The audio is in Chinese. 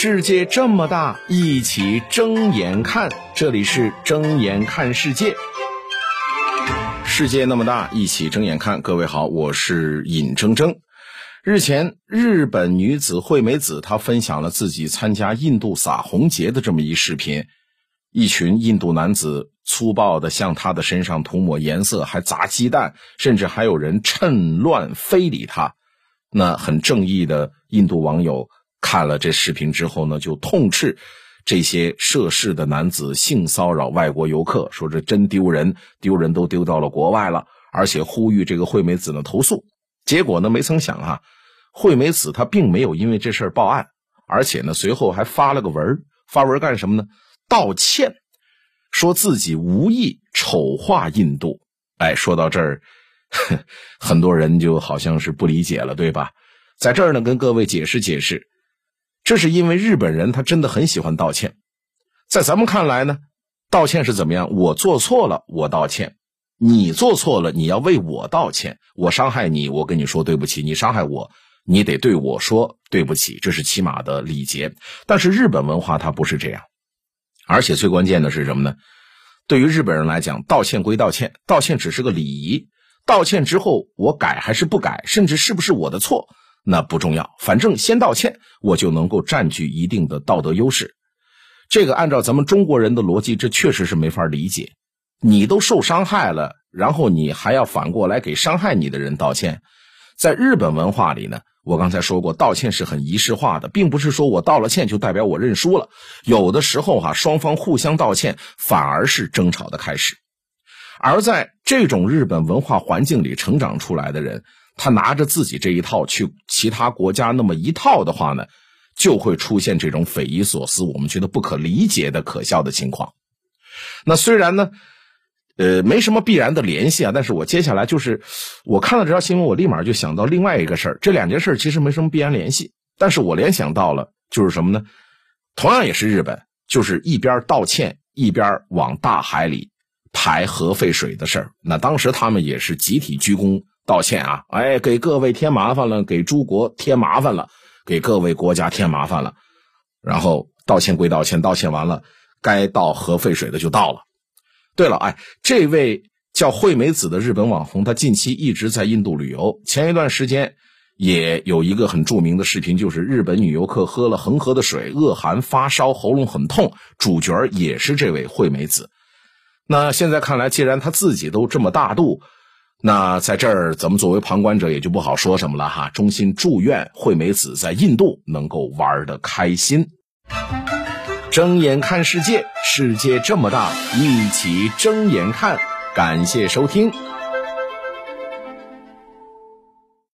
世界这么大，一起睁眼看。这里是睁眼看世界。世界那么大，一起睁眼看。各位好，我是尹铮铮。日前，日本女子惠美子她分享了自己参加印度撒红节的这么一视频。一群印度男子粗暴地向她的身上涂抹颜色，还砸鸡蛋，甚至还有人趁乱非礼她。那很正义的印度网友。看了这视频之后呢，就痛斥这些涉事的男子性骚扰外国游客，说这真丢人，丢人都丢到了国外了，而且呼吁这个惠美子呢投诉。结果呢，没曾想啊，惠美子她并没有因为这事儿报案，而且呢，随后还发了个文发文干什么呢？道歉，说自己无意丑化印度。哎，说到这儿，很多人就好像是不理解了，对吧？在这儿呢，跟各位解释解释。这是因为日本人他真的很喜欢道歉，在咱们看来呢，道歉是怎么样？我做错了，我道歉；你做错了，你要为我道歉。我伤害你，我跟你说对不起；你伤害我，你得对我说对不起。这是起码的礼节。但是日本文化它不是这样，而且最关键的是什么呢？对于日本人来讲，道歉归道歉，道歉只是个礼仪。道歉之后，我改还是不改，甚至是不是我的错？那不重要，反正先道歉，我就能够占据一定的道德优势。这个按照咱们中国人的逻辑，这确实是没法理解。你都受伤害了，然后你还要反过来给伤害你的人道歉。在日本文化里呢，我刚才说过，道歉是很仪式化的，并不是说我道了歉就代表我认输了。有的时候哈，双方互相道歉，反而是争吵的开始。而在这种日本文化环境里成长出来的人。他拿着自己这一套去其他国家那么一套的话呢，就会出现这种匪夷所思、我们觉得不可理解的可笑的情况。那虽然呢，呃，没什么必然的联系啊，但是我接下来就是我看到这条新闻，我立马就想到另外一个事儿。这两件事其实没什么必然联系，但是我联想到了就是什么呢？同样也是日本，就是一边道歉一边往大海里排核废水的事儿。那当时他们也是集体鞠躬。道歉啊！哎，给各位添麻烦了，给诸国添麻烦了，给各位国家添麻烦了。然后道歉归道歉，道歉完了，该倒核废水的就倒了。对了，哎，这位叫惠美子的日本网红，他近期一直在印度旅游。前一段时间也有一个很著名的视频，就是日本女游客喝了恒河的水，恶寒发烧，喉咙很痛。主角也是这位惠美子。那现在看来，既然他自己都这么大度。那在这儿，咱们作为旁观者也就不好说什么了哈。衷心祝愿惠美子在印度能够玩的开心。睁眼看世界，世界这么大，一起睁眼看。感谢收听。